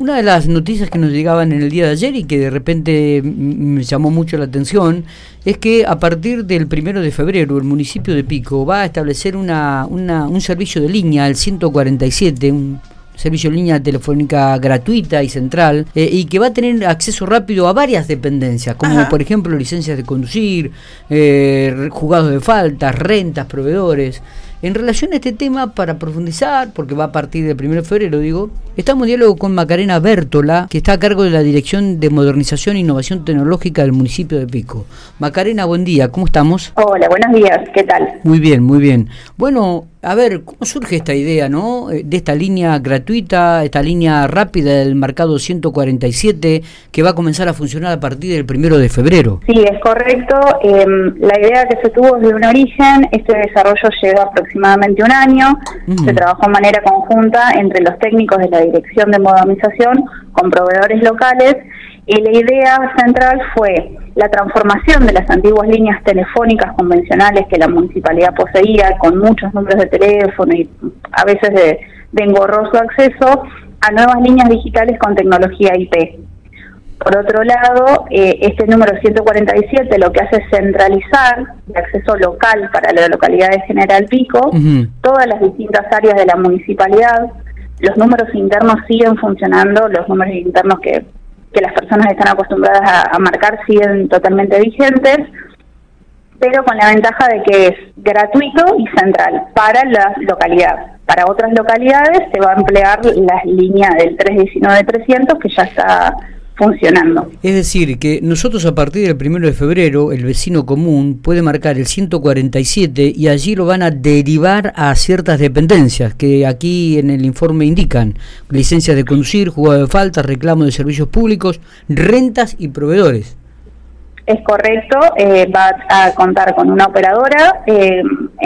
Una de las noticias que nos llegaban en el día de ayer y que de repente me llamó mucho la atención es que a partir del primero de febrero el municipio de Pico va a establecer una, un servicio de línea, el 147, un servicio de línea telefónica gratuita y central, eh, y que va a tener acceso rápido a varias dependencias, como por ejemplo licencias de conducir, eh, jugados de faltas, rentas, proveedores. En relación a este tema, para profundizar, porque va a partir del 1 de febrero, digo, estamos en diálogo con Macarena Bértola, que está a cargo de la Dirección de Modernización e Innovación Tecnológica del municipio de Pico. Macarena, buen día, ¿cómo estamos? Hola, buenos días, ¿qué tal? Muy bien, muy bien. Bueno, a ver, ¿cómo surge esta idea, no? Eh, de esta línea gratuita, esta línea rápida del mercado 147, que va a comenzar a funcionar a partir del 1 de febrero. Sí, es correcto. Em, la idea que se tuvo desde un origen, este desarrollo lleva aproximadamente un año. Se trabajó de manera conjunta entre los técnicos de la Dirección de Modernización con proveedores locales y la idea central fue la transformación de las antiguas líneas telefónicas convencionales que la municipalidad poseía con muchos números de teléfono y a veces de, de engorroso acceso a nuevas líneas digitales con tecnología IP. Por otro lado, eh, este número 147 lo que hace es centralizar el acceso local para la localidad de General Pico, todas las distintas áreas de la municipalidad. Los números internos siguen funcionando, los números internos que, las personas están acostumbradas a, marcar siguen totalmente vigentes, pero con la ventaja de que es gratuito y central para la localidad. Para otras localidades se va a emplear la línea del 319-300 que ya está funcionando. Es decir, que nosotros a partir del primero de febrero, el vecino común puede marcar el 147 y allí lo van a derivar a ciertas dependencias que aquí en el informe indican: licencias de conducir, jugado de falta, reclamo de servicios públicos, rentas y proveedores. Es correcto, eh, va a contar con una operadora eh,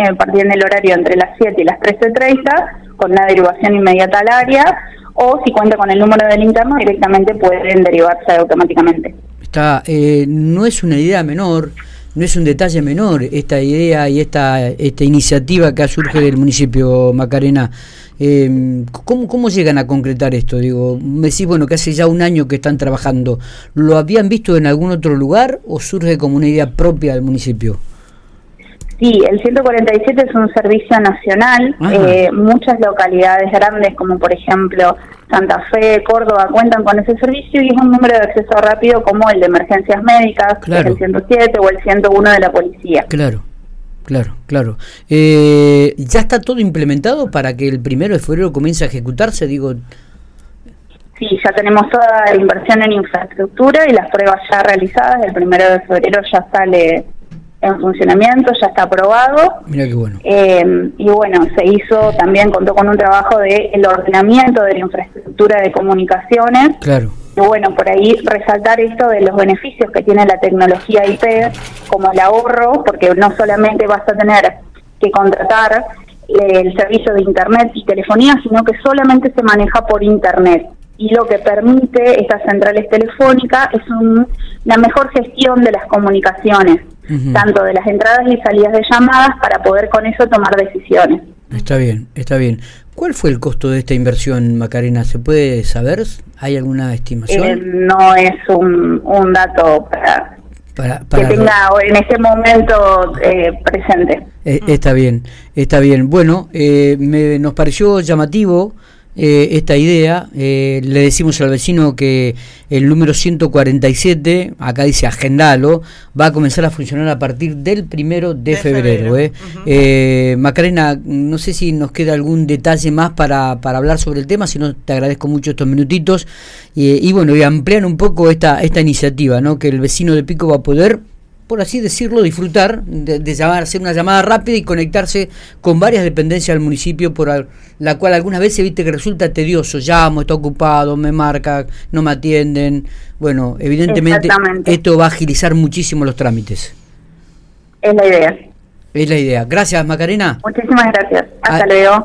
a partir del horario entre las 7 y las 13.30, con una derivación inmediata al área o si cuenta con el número del interno directamente pueden derivarse automáticamente. Está, eh, no es una idea menor, no es un detalle menor esta idea y esta, esta iniciativa que surge del municipio Macarena. Eh, ¿cómo, ¿Cómo llegan a concretar esto? Digo, me decís, bueno, que hace ya un año que están trabajando. ¿Lo habían visto en algún otro lugar o surge como una idea propia del municipio? Sí, el 147 es un servicio nacional. Eh, muchas localidades grandes, como por ejemplo Santa Fe, Córdoba, cuentan con ese servicio y es un número de acceso rápido como el de emergencias médicas, el 107 o el 101 de la policía. Claro. Claro, claro. Eh, ¿Ya está todo implementado para que el primero de febrero comience a ejecutarse? Digo, Sí, ya tenemos toda la inversión en infraestructura y las pruebas ya realizadas. El primero de febrero ya sale en funcionamiento, ya está aprobado. Mira qué bueno. Eh, y bueno, se hizo también, contó con un trabajo de el ordenamiento de la infraestructura de comunicaciones. Claro. Y bueno, por ahí resaltar esto de los beneficios que tiene la tecnología IP, como el ahorro, porque no solamente vas a tener que contratar el servicio de Internet y telefonía, sino que solamente se maneja por Internet y lo que permite estas centrales telefónicas es un, la mejor gestión de las comunicaciones, tanto de las entradas y salidas de llamadas para poder con eso tomar decisiones. Está bien, está bien. ¿Cuál fue el costo de esta inversión, Macarena? ¿Se puede saber? ¿Hay alguna estimación? Eh, no es un, un dato para, que tenga en este momento eh, presente. Eh, está bien, está bien. Bueno, me, nos pareció llamativo eh, esta idea. Eh, le decimos al vecino que el número 147, acá dice agendalo, va a comenzar a funcionar a partir del primero de, febrero. ¿eh? Macarena, no sé si nos queda algún detalle más para, para hablar sobre el tema, si no te agradezco mucho estos minutitos. y bueno, y ampliar un poco esta, esta iniciativa, ¿no? que el vecino de Pico va a poder por así decirlo, disfrutar de, llamar, hacer una llamada rápida y conectarse con varias dependencias del municipio, por la cual algunas veces viste que resulta tedioso, llamo, está ocupado, me marca, no me atienden. Bueno, evidentemente esto va a agilizar muchísimo los trámites. Es la idea. Es la idea. Gracias, Macarena. Muchísimas gracias. Hasta luego.